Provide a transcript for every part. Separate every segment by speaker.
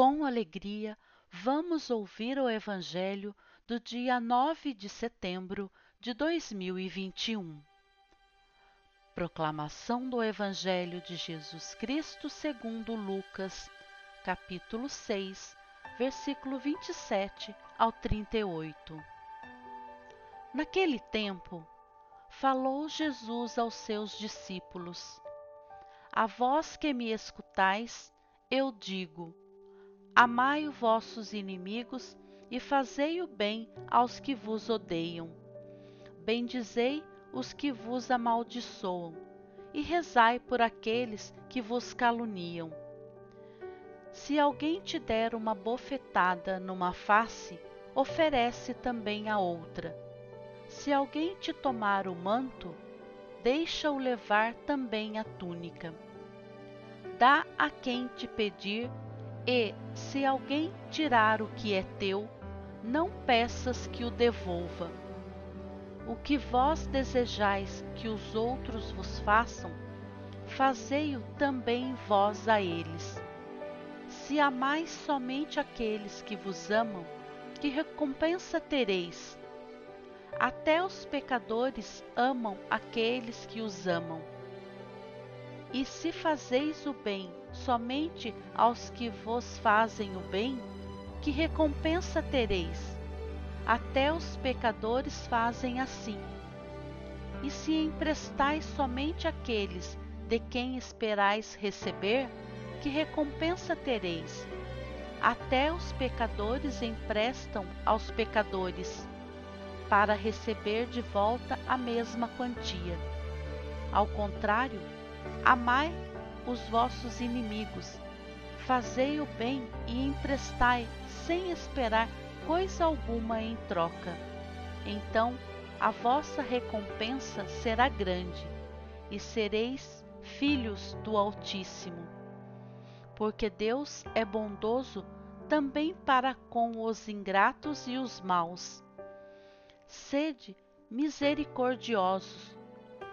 Speaker 1: com alegria, vamos ouvir o Evangelho do dia 9 de setembro de 2021. Proclamação do Evangelho de Jesus Cristo segundo Lucas, capítulo 6, versículo 27 ao 38. Naquele tempo, falou Jesus aos seus discípulos: A vós que me escutais, eu digo: Amai os vossos inimigos e fazei o bem aos que vos odeiam. Bendizei os que vos amaldiçoam e rezai por aqueles que vos caluniam. Se alguém te der uma bofetada numa face, oferece também a outra. Se alguém te tomar o manto, deixa-o levar também a túnica. Dá a quem te pedir e, se alguém tirar o que é teu, não peças que o devolva. O que vós desejais que os outros vos façam, fazei-o também vós a eles. Se amais somente aqueles que vos amam, que recompensa tereis? Até os pecadores amam aqueles que os amam. E se fazeis o bem somente aos que vos fazem o bem, que recompensa tereis? Até os pecadores fazem assim. E se emprestais somente àqueles de quem esperais receber, que recompensa tereis? Até os pecadores emprestam aos pecadores, para receber de volta a mesma quantia. Ao contrário, amai os vossos inimigos. Fazei o bem e emprestai sem esperar coisa alguma em troca. Então a vossa recompensa será grande e sereis filhos do Altíssimo. Porque Deus é bondoso também para com os ingratos e os maus. Sede misericordiosos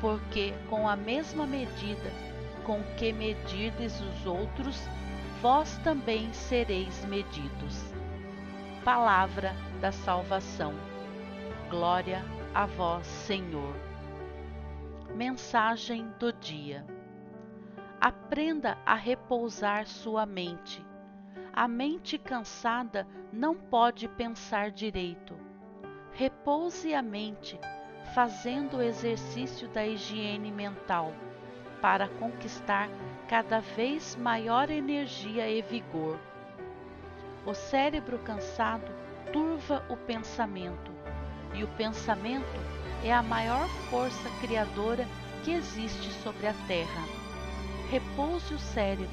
Speaker 1: porque com a mesma medida com que medirdes os outros, vós também sereis medidos. Palavra da salvação. Glória a vós, Senhor. Mensagem do dia. Aprenda a repousar sua mente. A mente cansada não pode pensar direito. Repouse a mente fazendo o exercício da higiene mental para conquistar cada vez maior energia e vigor. O cérebro cansado turva o pensamento, e o pensamento é a maior força criadora que existe sobre a Terra. Repouse o cérebro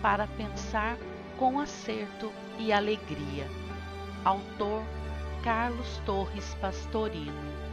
Speaker 1: para pensar com acerto e alegria. Autor Carlos Torres Pastorino